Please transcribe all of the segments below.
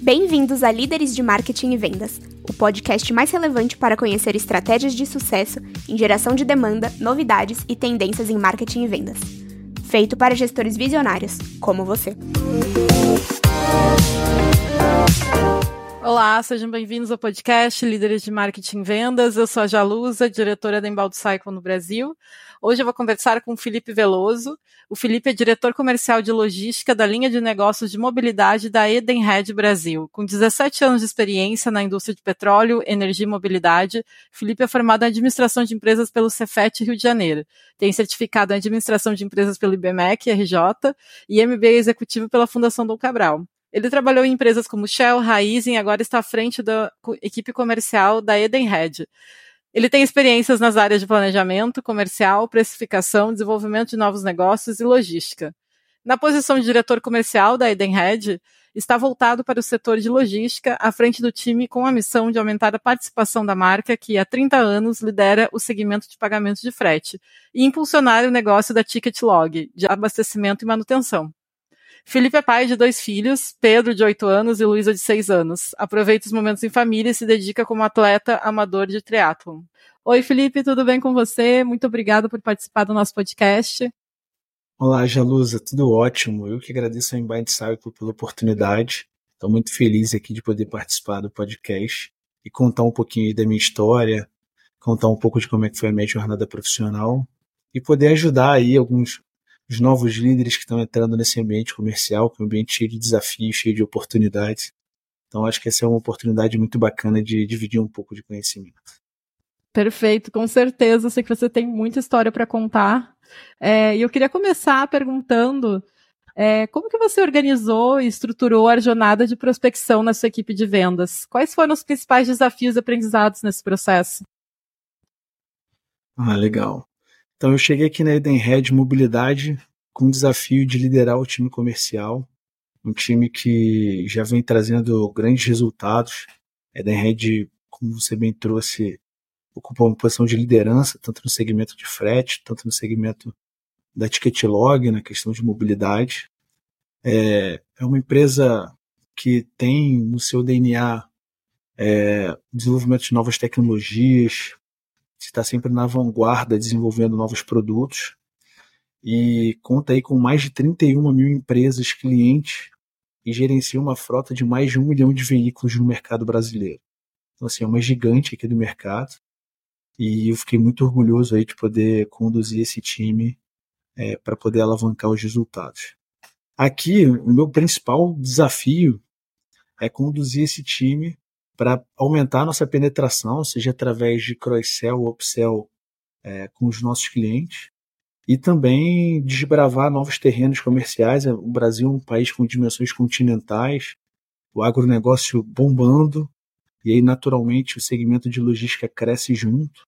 Bem-vindos a Líderes de Marketing e Vendas, o podcast mais relevante para conhecer estratégias de sucesso em geração de demanda, novidades e tendências em marketing e vendas. Feito para gestores visionários, como você. Olá, sejam bem-vindos ao podcast Líderes de Marketing e Vendas. Eu sou a Jalusa, diretora da Embaldo Cycle no Brasil. Hoje eu vou conversar com o Felipe Veloso. O Felipe é diretor comercial de logística da linha de negócios de mobilidade da Edenred Brasil. Com 17 anos de experiência na indústria de petróleo, energia e mobilidade, Felipe é formado em administração de empresas pelo Cefet Rio de Janeiro. Tem certificado em administração de empresas pelo IBMEC, RJ, e MBA executivo pela Fundação Dom Cabral. Ele trabalhou em empresas como Shell, Raizen e agora está à frente da equipe comercial da Edenred. Ele tem experiências nas áreas de planejamento, comercial, precificação, desenvolvimento de novos negócios e logística. Na posição de diretor comercial da Edenred, está voltado para o setor de logística, à frente do time com a missão de aumentar a participação da marca, que há 30 anos lidera o segmento de pagamento de frete, e impulsionar o negócio da Ticket Log, de abastecimento e manutenção. Felipe é pai de dois filhos, Pedro, de 8 anos, e Luísa, de 6 anos. Aproveita os momentos em família e se dedica como atleta amador de triatlon. Oi, Felipe, tudo bem com você? Muito obrigado por participar do nosso podcast. Olá, Jalusa, tudo ótimo. Eu que agradeço ao Inbind Cycle pela oportunidade. Estou muito feliz aqui de poder participar do podcast e contar um pouquinho da minha história, contar um pouco de como é que foi a minha jornada profissional e poder ajudar aí alguns os novos líderes que estão entrando nesse ambiente comercial, que é um ambiente cheio de desafios, cheio de oportunidades. Então, acho que essa é uma oportunidade muito bacana de dividir um pouco de conhecimento. Perfeito, com certeza. Sei que você tem muita história para contar. É, e eu queria começar perguntando é, como que você organizou e estruturou a jornada de prospecção na sua equipe de vendas? Quais foram os principais desafios e aprendizados nesse processo? Ah, legal. Então eu cheguei aqui na Edenred Mobilidade com o desafio de liderar o time comercial, um time que já vem trazendo grandes resultados. Edenred, como você bem trouxe, ocupa uma posição de liderança, tanto no segmento de frete, tanto no segmento da ticket log, na questão de mobilidade. É, é uma empresa que tem no seu DNA é, desenvolvimento de novas tecnologias, está sempre na vanguarda desenvolvendo novos produtos e conta aí com mais de 31 mil empresas clientes e gerencia uma frota de mais de um milhão de veículos no mercado brasileiro. Então, assim, é uma gigante aqui do mercado e eu fiquei muito orgulhoso aí de poder conduzir esse time é, para poder alavancar os resultados. Aqui, o meu principal desafio é conduzir esse time para aumentar nossa penetração, seja através de cross-sell ou upsell é, com os nossos clientes, e também desbravar novos terrenos comerciais. O Brasil é um país com dimensões continentais, o agronegócio bombando, e aí naturalmente o segmento de logística cresce junto.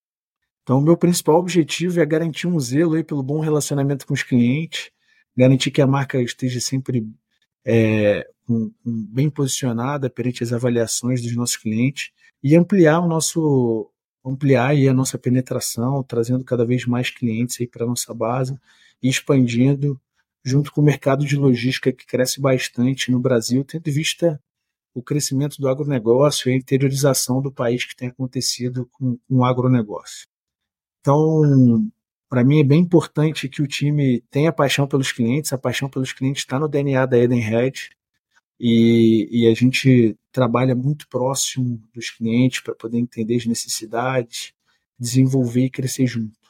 Então, o meu principal objetivo é garantir um zelo aí pelo bom relacionamento com os clientes, garantir que a marca esteja sempre é, um, um, bem posicionada perante as avaliações dos nossos clientes e ampliar o nosso ampliar aí a nossa penetração, trazendo cada vez mais clientes para a nossa base e expandindo junto com o mercado de logística que cresce bastante no Brasil, tendo em vista o crescimento do agronegócio e a interiorização do país que tem acontecido com, com o agronegócio. Então, para mim é bem importante que o time tenha paixão pelos clientes, a paixão pelos clientes está no DNA da Edenred e, e a gente trabalha muito próximo dos clientes para poder entender as necessidades, desenvolver e crescer junto.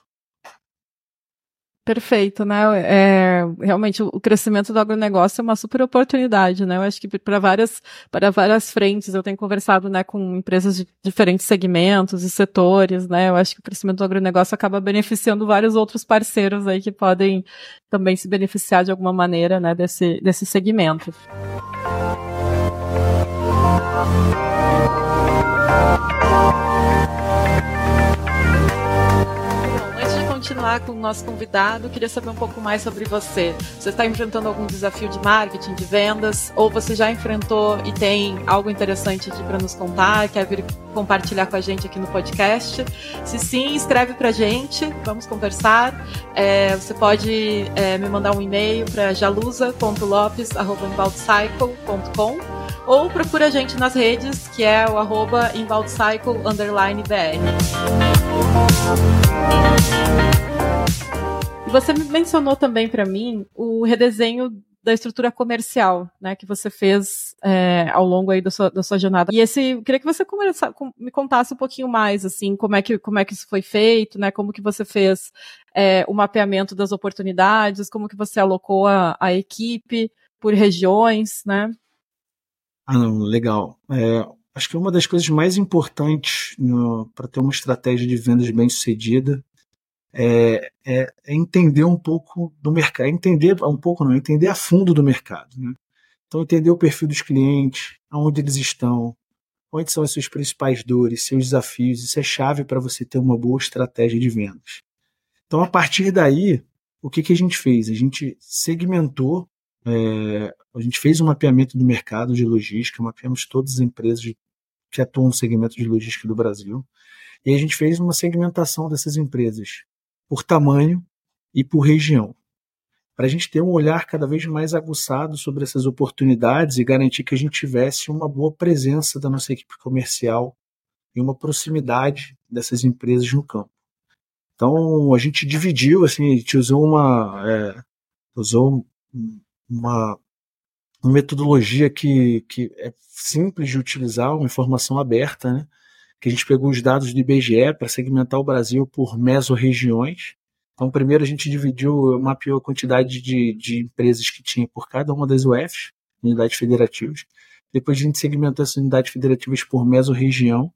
Perfeito, né? É, realmente o crescimento do agronegócio é uma super oportunidade, né? Eu acho que para várias, para várias frentes, eu tenho conversado, né, com empresas de diferentes segmentos e setores, né? Eu acho que o crescimento do agronegócio acaba beneficiando vários outros parceiros aí que podem também se beneficiar de alguma maneira, né, desse, desse segmento. Continuar com o nosso convidado, queria saber um pouco mais sobre você. Você está enfrentando algum desafio de marketing, de vendas, ou você já enfrentou e tem algo interessante para nos contar, quer vir compartilhar com a gente aqui no podcast? Se sim, escreve para a gente, vamos conversar. É, você pode é, me mandar um e-mail para jalusa.lopes.com ou procura a gente nas redes, que é o arroba BR. Você mencionou também para mim o redesenho da estrutura comercial, né, que você fez é, ao longo aí da sua, da sua jornada. E esse, queria que você me contasse um pouquinho mais, assim, como é que, como é que isso foi feito, né, como que você fez é, o mapeamento das oportunidades, como que você alocou a, a equipe por regiões, né? Ah, não, legal. É, acho que uma das coisas mais importantes para ter uma estratégia de vendas bem sucedida é, é, é, entender um pouco do mercado, entender um pouco não, entender a fundo do mercado. Né? Então entender o perfil dos clientes, aonde eles estão, onde são as suas principais dores, seus desafios, isso é chave para você ter uma boa estratégia de vendas. Então a partir daí, o que, que a gente fez? A gente segmentou é, a gente fez um mapeamento do mercado de logística, mapeamos todas as empresas que atuam no segmento de logística do Brasil, e a gente fez uma segmentação dessas empresas por tamanho e por região, para a gente ter um olhar cada vez mais aguçado sobre essas oportunidades e garantir que a gente tivesse uma boa presença da nossa equipe comercial e uma proximidade dessas empresas no campo. Então a gente dividiu, assim, a gente usou uma é, usou uma, uma metodologia que, que é simples de utilizar, uma informação aberta, né? Que a gente pegou os dados do IBGE para segmentar o Brasil por mesorregiões. Então, primeiro a gente dividiu, mapeou a quantidade de, de empresas que tinha por cada uma das UFs, unidades federativas. Depois a gente segmentou essas unidades federativas por mesorregião.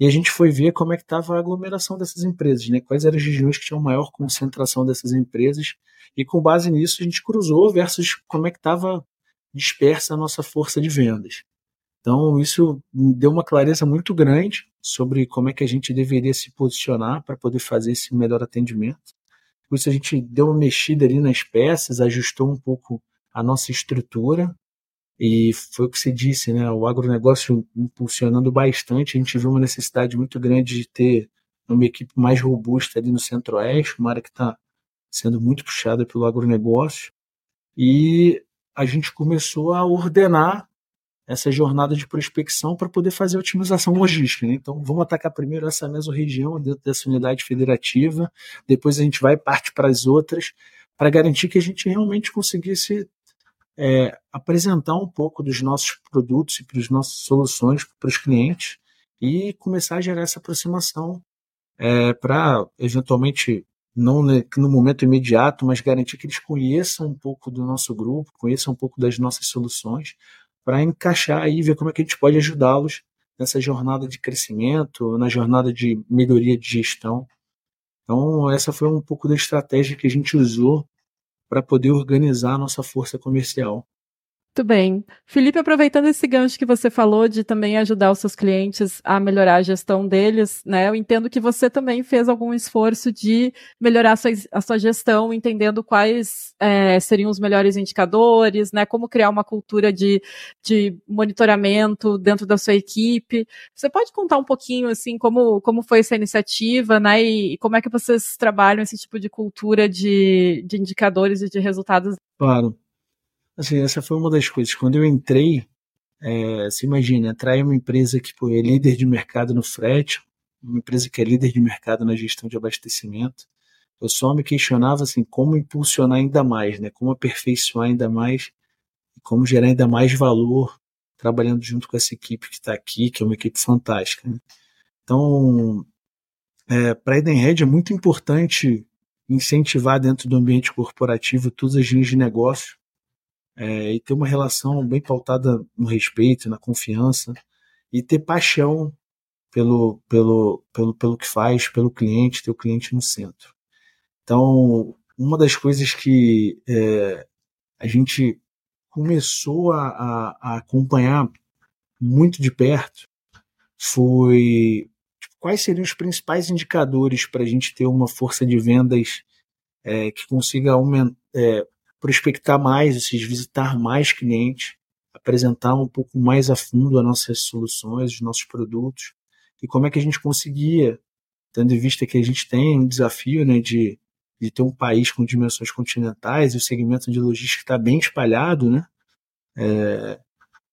E a gente foi ver como é que estava a aglomeração dessas empresas, né? quais eram as regiões que tinham maior concentração dessas empresas e com base nisso a gente cruzou versus como é que estava dispersa a nossa força de vendas. Então isso deu uma clareza muito grande sobre como é que a gente deveria se posicionar para poder fazer esse melhor atendimento. Por isso a gente deu uma mexida ali nas peças, ajustou um pouco a nossa estrutura e foi o que você disse, né? O agronegócio impulsionando bastante, a gente viu uma necessidade muito grande de ter uma equipe mais robusta ali no Centro-Oeste, uma área que está sendo muito puxada pelo agronegócio, e a gente começou a ordenar essa jornada de prospecção para poder fazer a otimização logística. Né? Então, vamos atacar primeiro essa mesma região dentro dessa unidade federativa, depois a gente vai parte para as outras, para garantir que a gente realmente conseguisse é, apresentar um pouco dos nossos produtos e para as nossas soluções para os clientes e começar a gerar essa aproximação é, para eventualmente não no momento imediato, mas garantir que eles conheçam um pouco do nosso grupo, conheçam um pouco das nossas soluções, para encaixar e ver como é que a gente pode ajudá-los nessa jornada de crescimento, na jornada de melhoria de gestão. Então, essa foi um pouco da estratégia que a gente usou para poder organizar a nossa força comercial. Muito bem. Felipe, aproveitando esse gancho que você falou de também ajudar os seus clientes a melhorar a gestão deles, né? Eu entendo que você também fez algum esforço de melhorar a sua, a sua gestão, entendendo quais é, seriam os melhores indicadores, né? Como criar uma cultura de, de monitoramento dentro da sua equipe. Você pode contar um pouquinho, assim, como, como foi essa iniciativa, né? E, e como é que vocês trabalham esse tipo de cultura de, de indicadores e de resultados? Claro. Assim, essa foi uma das coisas. Quando eu entrei, é, se imagina, em uma empresa que pô, é líder de mercado no frete, uma empresa que é líder de mercado na gestão de abastecimento, eu só me questionava assim, como impulsionar ainda mais, né? como aperfeiçoar ainda mais, como gerar ainda mais valor trabalhando junto com essa equipe que está aqui, que é uma equipe fantástica. Né? Então, é, para a Edenred é muito importante incentivar dentro do ambiente corporativo todas as linhas de negócio é, e ter uma relação bem pautada no respeito, na confiança e ter paixão pelo, pelo, pelo, pelo que faz, pelo cliente, ter o cliente no centro. Então, uma das coisas que é, a gente começou a, a, a, acompanhar muito de perto foi tipo, quais seriam os principais indicadores para a gente ter uma força de vendas é, que consiga aumentar, é, prospectar mais, ou seja, visitar mais clientes, apresentar um pouco mais a fundo as nossas soluções, os nossos produtos, e como é que a gente conseguia, tendo em vista que a gente tem um desafio né, de, de ter um país com dimensões continentais e o segmento de logística está bem espalhado, né? É,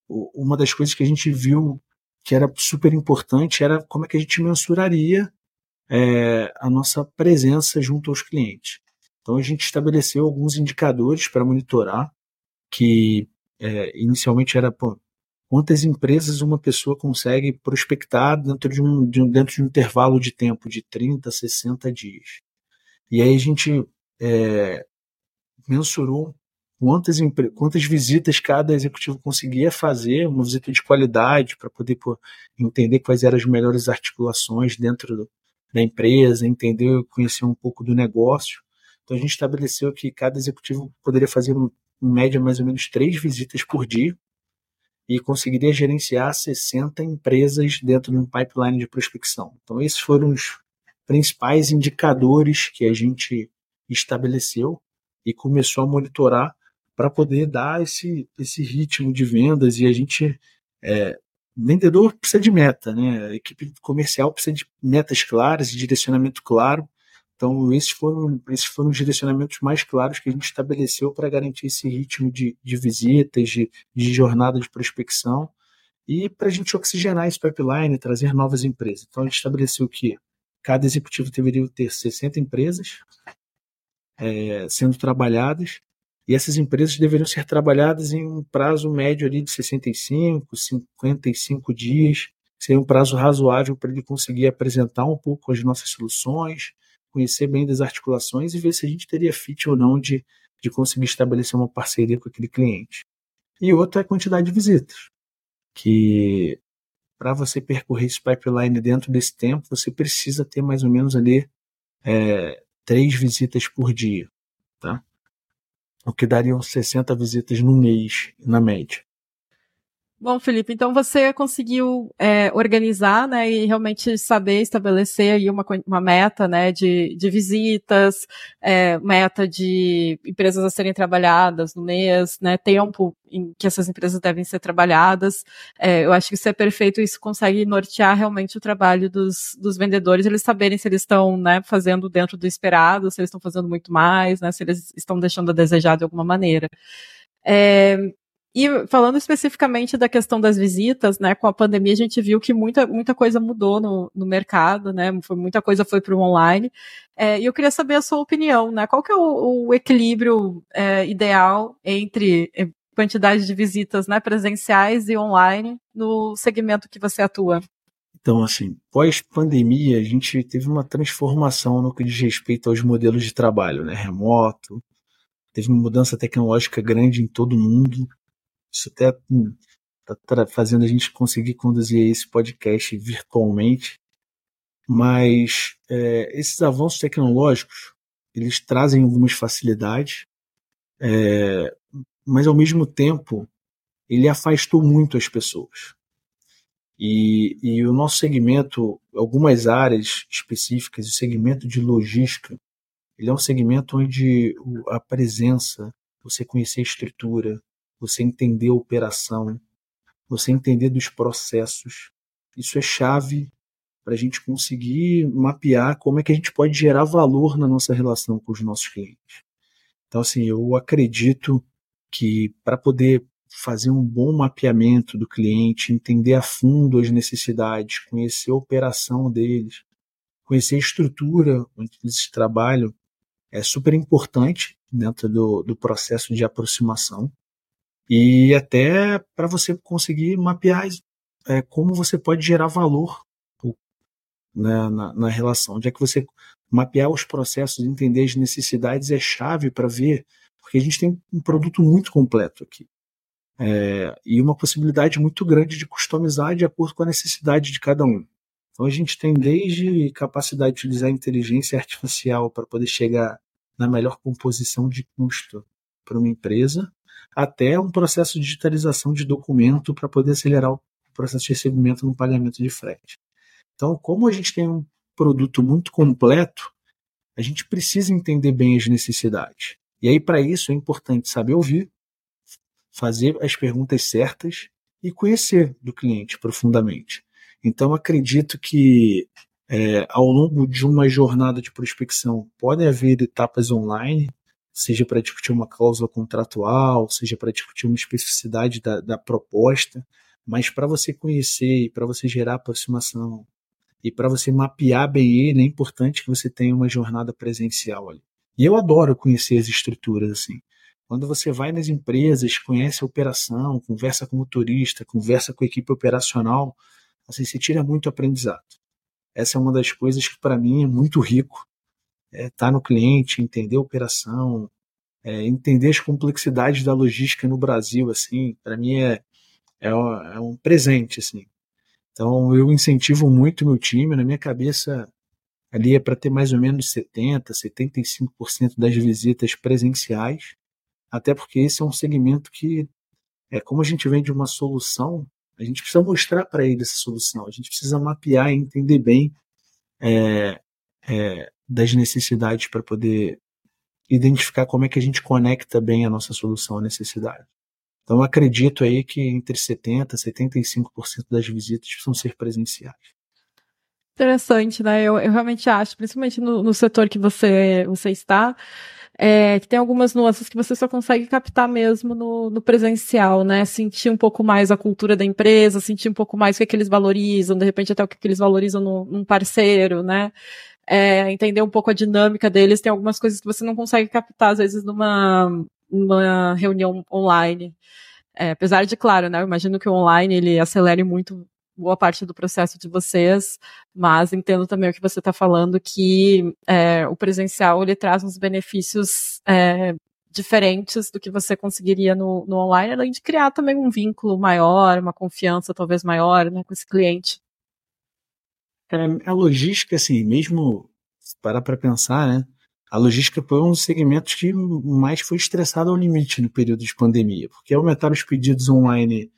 uma das coisas que a gente viu que era super importante era como é que a gente mensuraria é, a nossa presença junto aos clientes. Então a gente estabeleceu alguns indicadores para monitorar, que é, inicialmente era pô, quantas empresas uma pessoa consegue prospectar dentro de, um, de dentro de um intervalo de tempo de 30, 60 dias. E aí a gente é, mensurou quantas, quantas visitas cada executivo conseguia fazer, uma visita de qualidade, para poder pô, entender quais eram as melhores articulações dentro do, da empresa, entender, conhecer um pouco do negócio. Então a gente estabeleceu que cada executivo poderia fazer em média mais ou menos três visitas por dia e conseguiria gerenciar 60 empresas dentro de um pipeline de prospecção. Então esses foram os principais indicadores que a gente estabeleceu e começou a monitorar para poder dar esse, esse ritmo de vendas e a gente é, vendedor precisa de meta, né? A equipe comercial precisa de metas claras e direcionamento claro então, esses foram, esses foram os direcionamentos mais claros que a gente estabeleceu para garantir esse ritmo de, de visitas, de, de jornada de prospecção e para a gente oxigenar esse pipeline, trazer novas empresas. Então, a gente estabeleceu que cada executivo deveria ter 60 empresas é, sendo trabalhadas e essas empresas deveriam ser trabalhadas em um prazo médio ali de 65, 55 dias, seria um prazo razoável para ele conseguir apresentar um pouco as nossas soluções, conhecer bem das articulações e ver se a gente teria fit ou não de, de conseguir estabelecer uma parceria com aquele cliente. E outra é a quantidade de visitas, que para você percorrer esse pipeline dentro desse tempo, você precisa ter mais ou menos ali é, três visitas por dia, tá? O que dariam 60 visitas no mês, na média. Bom, Felipe, então você conseguiu é, organizar, né, e realmente saber estabelecer aí uma, uma meta, né, de, de visitas, é, meta de empresas a serem trabalhadas no mês, né, tempo em que essas empresas devem ser trabalhadas. É, eu acho que isso é perfeito, isso consegue nortear realmente o trabalho dos, dos vendedores, eles saberem se eles estão, né, fazendo dentro do esperado, se eles estão fazendo muito mais, né, se eles estão deixando a desejar de alguma maneira. É, e falando especificamente da questão das visitas, né, com a pandemia a gente viu que muita, muita coisa mudou no, no mercado, né, foi, muita coisa foi para o online. É, e eu queria saber a sua opinião, né, qual que é o, o equilíbrio é, ideal entre é, quantidade de visitas né, presenciais e online no segmento que você atua? Então, assim, pós-pandemia, a gente teve uma transformação no que diz respeito aos modelos de trabalho, né? Remoto, teve uma mudança tecnológica grande em todo mundo. Isso até está hum, fazendo a gente conseguir conduzir esse podcast virtualmente. Mas é, esses avanços tecnológicos, eles trazem algumas facilidades, é, mas ao mesmo tempo ele afastou muito as pessoas. E, e, o nosso segmento, algumas áreas específicas, o segmento de logística, ele é um segmento onde a presença, você conhecer a estrutura, você entender a operação, você entender dos processos. Isso é chave para a gente conseguir mapear como é que a gente pode gerar valor na nossa relação com os nossos clientes. Então, assim, eu acredito que para poder fazer um bom mapeamento do cliente, entender a fundo as necessidades, conhecer a operação deles, conhecer a estrutura onde eles trabalham, é super importante dentro do, do processo de aproximação e até para você conseguir mapear é, como você pode gerar valor né, na, na, relação. Onde é que você mapear os processos, entender as necessidades é chave para ver, porque a gente tem um produto muito completo aqui. É, e uma possibilidade muito grande de customizar de acordo com a necessidade de cada um. Então a gente tem desde capacidade de utilizar inteligência artificial para poder chegar na melhor composição de custo para uma empresa, até um processo de digitalização de documento para poder acelerar o processo de recebimento no pagamento de frete. Então, como a gente tem um produto muito completo, a gente precisa entender bem as necessidades. E aí, para isso, é importante saber ouvir, fazer as perguntas certas e conhecer do cliente profundamente. Então, acredito que é, ao longo de uma jornada de prospecção podem haver etapas online, seja para discutir uma cláusula contratual, seja para discutir uma especificidade da, da proposta, mas para você conhecer e para você gerar aproximação e para você mapear bem ele, é importante que você tenha uma jornada presencial ali. E eu adoro conhecer as estruturas assim. Quando você vai nas empresas, conhece a operação, conversa com o motorista, conversa com a equipe operacional, assim, você tira muito aprendizado. Essa é uma das coisas que para mim é muito rico. É, tá no cliente, entender a operação, é, entender as complexidades da logística no Brasil, assim, para mim é, é, é um presente, assim. Então eu incentivo muito meu time, na minha cabeça ali é para ter mais ou menos 70, 75% das visitas presenciais, até porque esse é um segmento que é como a gente vende uma solução, a gente precisa mostrar para ele essa solução, a gente precisa mapear e entender bem é, é, das necessidades para poder identificar como é que a gente conecta bem a nossa solução à necessidade. Então, acredito aí que entre 70% e 75% das visitas precisam ser presenciais. Interessante, né? Eu, eu realmente acho, principalmente no, no setor que você, você está, é, que tem algumas nuances que você só consegue captar mesmo no, no, presencial, né? Sentir um pouco mais a cultura da empresa, sentir um pouco mais o que, é que eles valorizam, de repente até o que, é que eles valorizam no, num parceiro, né? É, entender um pouco a dinâmica deles. Tem algumas coisas que você não consegue captar, às vezes, numa, numa reunião online. É, apesar de, claro, né, eu imagino que o online ele acelere muito boa parte do processo de vocês, mas entendo também o que você está falando, que é, o presencial ele traz uns benefícios é, diferentes do que você conseguiria no, no, online, além de criar também um vínculo maior, uma confiança talvez maior né, com esse cliente. É, a logística, assim, mesmo parar para pensar, né? a logística foi um dos segmentos que mais foi estressado ao limite no período de pandemia, porque aumentaram os pedidos online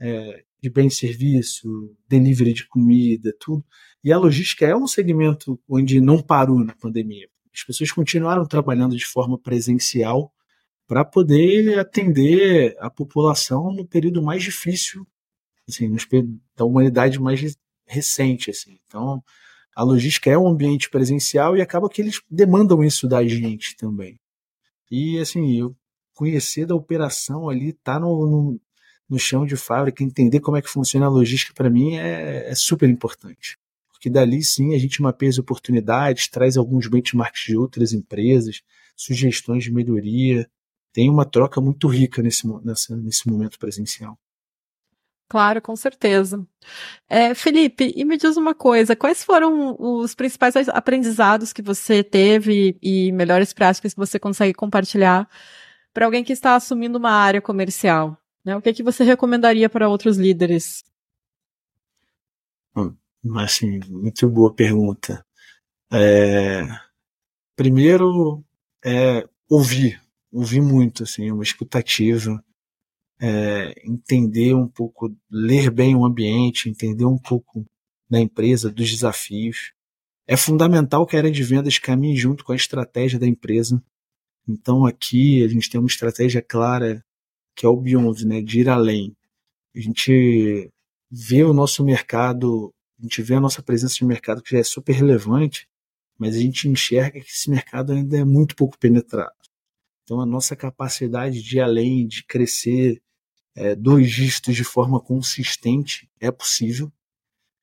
é, de bem e serviço, delivery de comida, tudo. E a logística é um segmento onde não parou na pandemia. As pessoas continuaram trabalhando de forma presencial para poder atender a população no período mais difícil, assim, da humanidade mais recente, assim. Então, a logística é um ambiente presencial e acaba que eles demandam isso da gente também. E assim, eu conhecer da operação ali, tá no, no, no chão de fábrica, entender como é que funciona a logística para mim é, é, super importante. Porque dali sim a gente mapeia as oportunidades, traz alguns benchmarks de outras empresas, sugestões de melhoria. Tem uma troca muito rica nesse, nessa, nesse momento presencial. Claro, com certeza. É, Felipe, e me diz uma coisa: quais foram os principais aprendizados que você teve e melhores práticas que você consegue compartilhar para alguém que está assumindo uma área comercial? Né? O que, é que você recomendaria para outros líderes? Hum, assim, muito boa pergunta. É, primeiro, é ouvir, ouvir muito, assim, uma escutativa é, entender um pouco, ler bem o ambiente, entender um pouco da empresa, dos desafios. É fundamental que a área de vendas caminhe junto com a estratégia da empresa. Então aqui a gente tem uma estratégia clara que é o Beyond, né, de ir além. A gente vê o nosso mercado, a gente vê a nossa presença de mercado que já é super relevante, mas a gente enxerga que esse mercado ainda é muito pouco penetrado. Então a nossa capacidade de ir além, de crescer, é, dois dígitos de forma consistente é possível.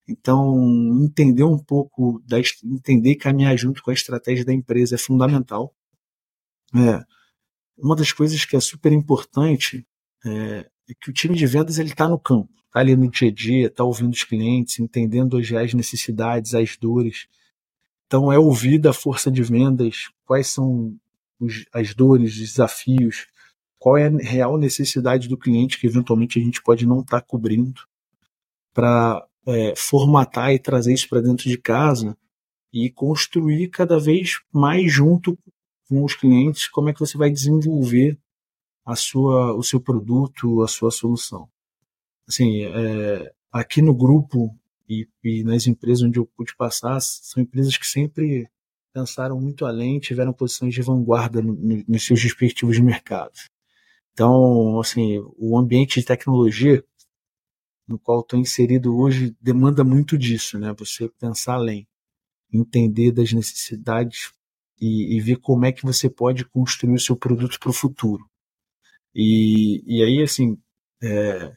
Então, entender um pouco, da, entender e caminhar junto com a estratégia da empresa é fundamental. É, uma das coisas que é super importante é, é que o time de vendas ele está no campo, está ali no dia a dia, está ouvindo os clientes, entendendo as necessidades, as dores. Então, é ouvir da força de vendas quais são os, as dores, os desafios, qual é a real necessidade do cliente que eventualmente a gente pode não estar tá cobrindo para é, formatar e trazer isso para dentro de casa e construir cada vez mais junto com os clientes como é que você vai desenvolver a sua, o seu produto, a sua solução. Assim, é, aqui no grupo e, e nas empresas onde eu pude passar, são empresas que sempre pensaram muito além, tiveram posições de vanguarda no, no, nos seus respectivos mercados. Então, assim, o ambiente de tecnologia no qual estou inserido hoje demanda muito disso, né? Você pensar além, entender das necessidades e, e ver como é que você pode construir o seu produto para o futuro. E, e aí, assim, é,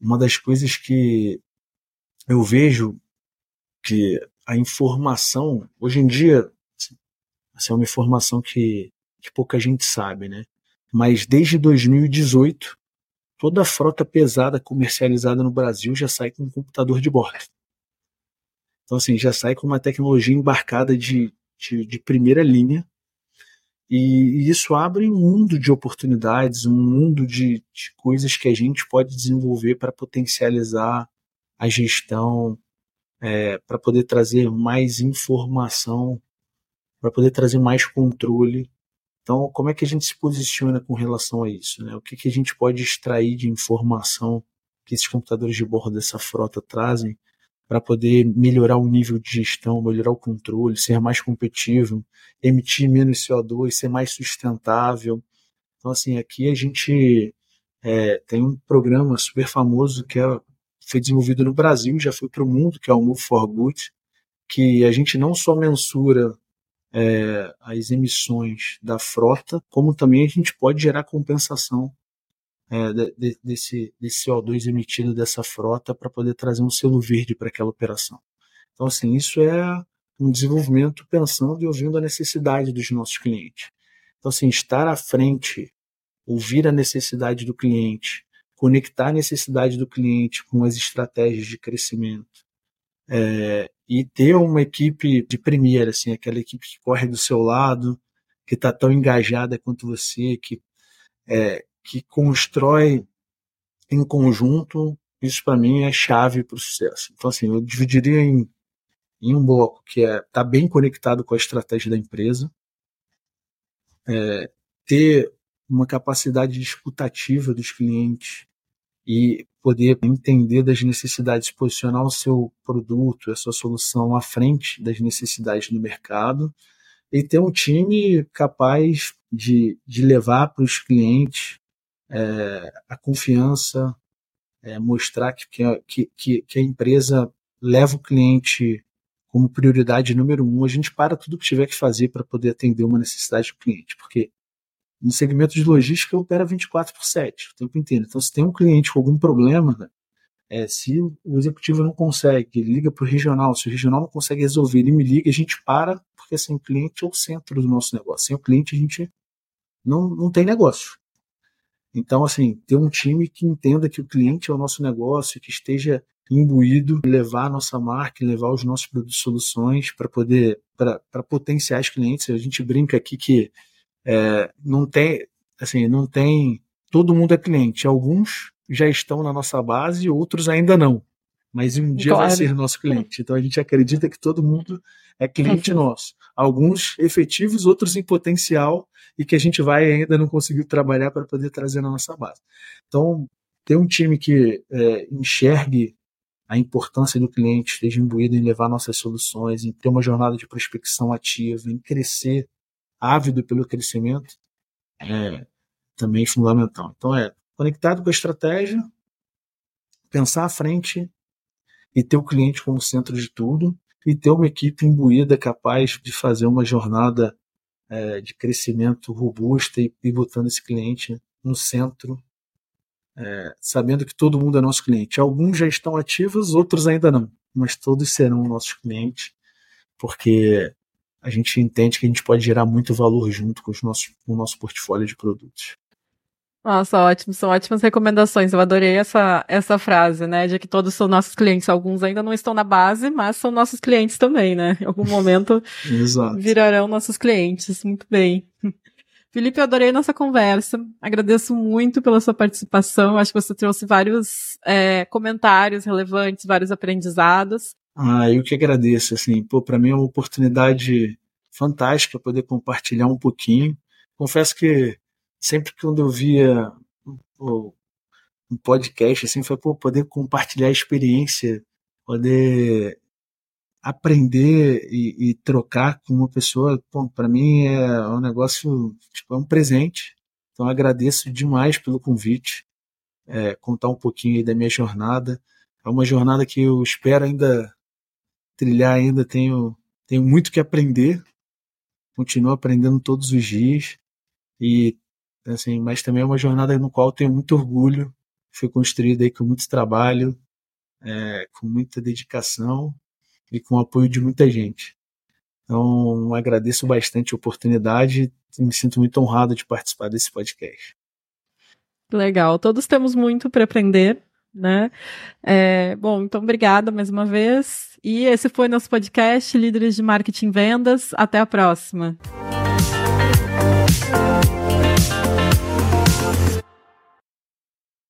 uma das coisas que eu vejo que a informação, hoje em dia, essa é uma informação que, que pouca gente sabe, né? Mas desde 2018, toda a frota pesada comercializada no Brasil já sai com um computador de bordo. Então, assim, já sai com uma tecnologia embarcada de, de, de primeira linha. E, isso abre um mundo de oportunidades, um mundo de, de coisas que a gente pode desenvolver para potencializar a gestão, é, para poder trazer mais informação para poder trazer mais controle. Então, como é que a gente se posiciona com relação a isso? Né? O que, que a gente pode extrair de informação que esses computadores de bordo dessa frota trazem para poder melhorar o nível de gestão, melhorar o controle, ser mais competitivo, emitir menos CO2, ser mais sustentável. Então, assim, aqui a gente é, tem um programa super famoso que é, foi desenvolvido no Brasil, já foi para o mundo, que é o Move for Good, que a gente não só mensura é, as emissões da frota, como também a gente pode gerar compensação é, de, desse, desse CO2 emitido dessa frota para poder trazer um selo verde para aquela operação. Então, assim, isso é um desenvolvimento pensando e ouvindo a necessidade dos nossos clientes. Então, assim, estar à frente, ouvir a necessidade do cliente, conectar a necessidade do cliente com as estratégias de crescimento, é, e ter uma equipe de primeira, assim, aquela equipe que corre do seu lado, que está tão engajada quanto você, que, é, que constrói em conjunto, isso para mim é chave para o sucesso. Então, assim, eu dividiria em, em um bloco que é estar tá bem conectado com a estratégia da empresa, é, ter uma capacidade discutativa dos clientes e poder entender das necessidades, posicionar o seu produto, a sua solução à frente das necessidades do mercado e ter um time capaz de, de levar para os clientes é, a confiança, é, mostrar que, que, que, que a empresa leva o cliente como prioridade número um, a gente para tudo que tiver que fazer para poder atender uma necessidade do cliente, porque no segmento de logística opera 24 por 7 o tempo inteiro. Então, se tem um cliente com algum problema, né, é, se o executivo não consegue, ele liga para o regional, se o regional não consegue resolver, ele me liga, a gente para, porque assim, o cliente é o centro do nosso negócio. Sem o cliente, a gente não, não tem negócio. Então, assim, ter um time que entenda que o cliente é o nosso negócio, que esteja imbuído, levar a nossa marca, levar os nossos produtos e soluções para poder, para potenciais clientes. A gente brinca aqui que é, não tem, assim, não tem. Todo mundo é cliente. Alguns já estão na nossa base, outros ainda não. Mas um dia claro. vai ser nosso cliente. Então a gente acredita que todo mundo é cliente nosso. Alguns efetivos, outros em potencial e que a gente vai ainda não conseguiu trabalhar para poder trazer na nossa base. Então, ter um time que é, enxergue a importância do cliente, esteja imbuído em levar nossas soluções, em ter uma jornada de prospecção ativa, em crescer ávido pelo crescimento, é também fundamental. Então, é conectado com a estratégia, pensar à frente e ter o cliente como centro de tudo e ter uma equipe imbuída capaz de fazer uma jornada é, de crescimento robusta e, e botando esse cliente no centro, é, sabendo que todo mundo é nosso cliente. Alguns já estão ativos, outros ainda não, mas todos serão nossos clientes, porque a gente entende que a gente pode gerar muito valor junto com, os nossos, com o nosso portfólio de produtos. Nossa, ótimo, são ótimas recomendações. Eu adorei essa, essa frase, né? De que todos são nossos clientes. Alguns ainda não estão na base, mas são nossos clientes também, né? Em algum momento virarão nossos clientes. Muito bem. Felipe, eu adorei nossa conversa. Agradeço muito pela sua participação. Acho que você trouxe vários é, comentários relevantes, vários aprendizados. Ah, eu que agradeço, assim, pô, para mim é uma oportunidade fantástica poder compartilhar um pouquinho. Confesso que sempre que eu via um podcast, assim, foi pô, poder compartilhar a experiência poder aprender e, e, trocar com uma pessoa, para mim é um negócio, tipo, é um presente. Então agradeço demais pelo convite, é, contar um pouquinho da minha jornada. É uma jornada que eu espero ainda trilhar, ainda tenho, tenho muito que aprender. Continuo aprendendo todos os dias e assim, mas também é uma jornada no qual tenho muito orgulho. Foi construída aí com muito trabalho, é, com muita dedicação e com o apoio de muita gente. Então, agradeço bastante a oportunidade e me sinto muito honrado de participar desse podcast. Legal, todos temos muito para aprender, né? É, bom, então obrigada mais uma vez. E esse foi nosso podcast Líderes de Marketing e Vendas. Até a próxima.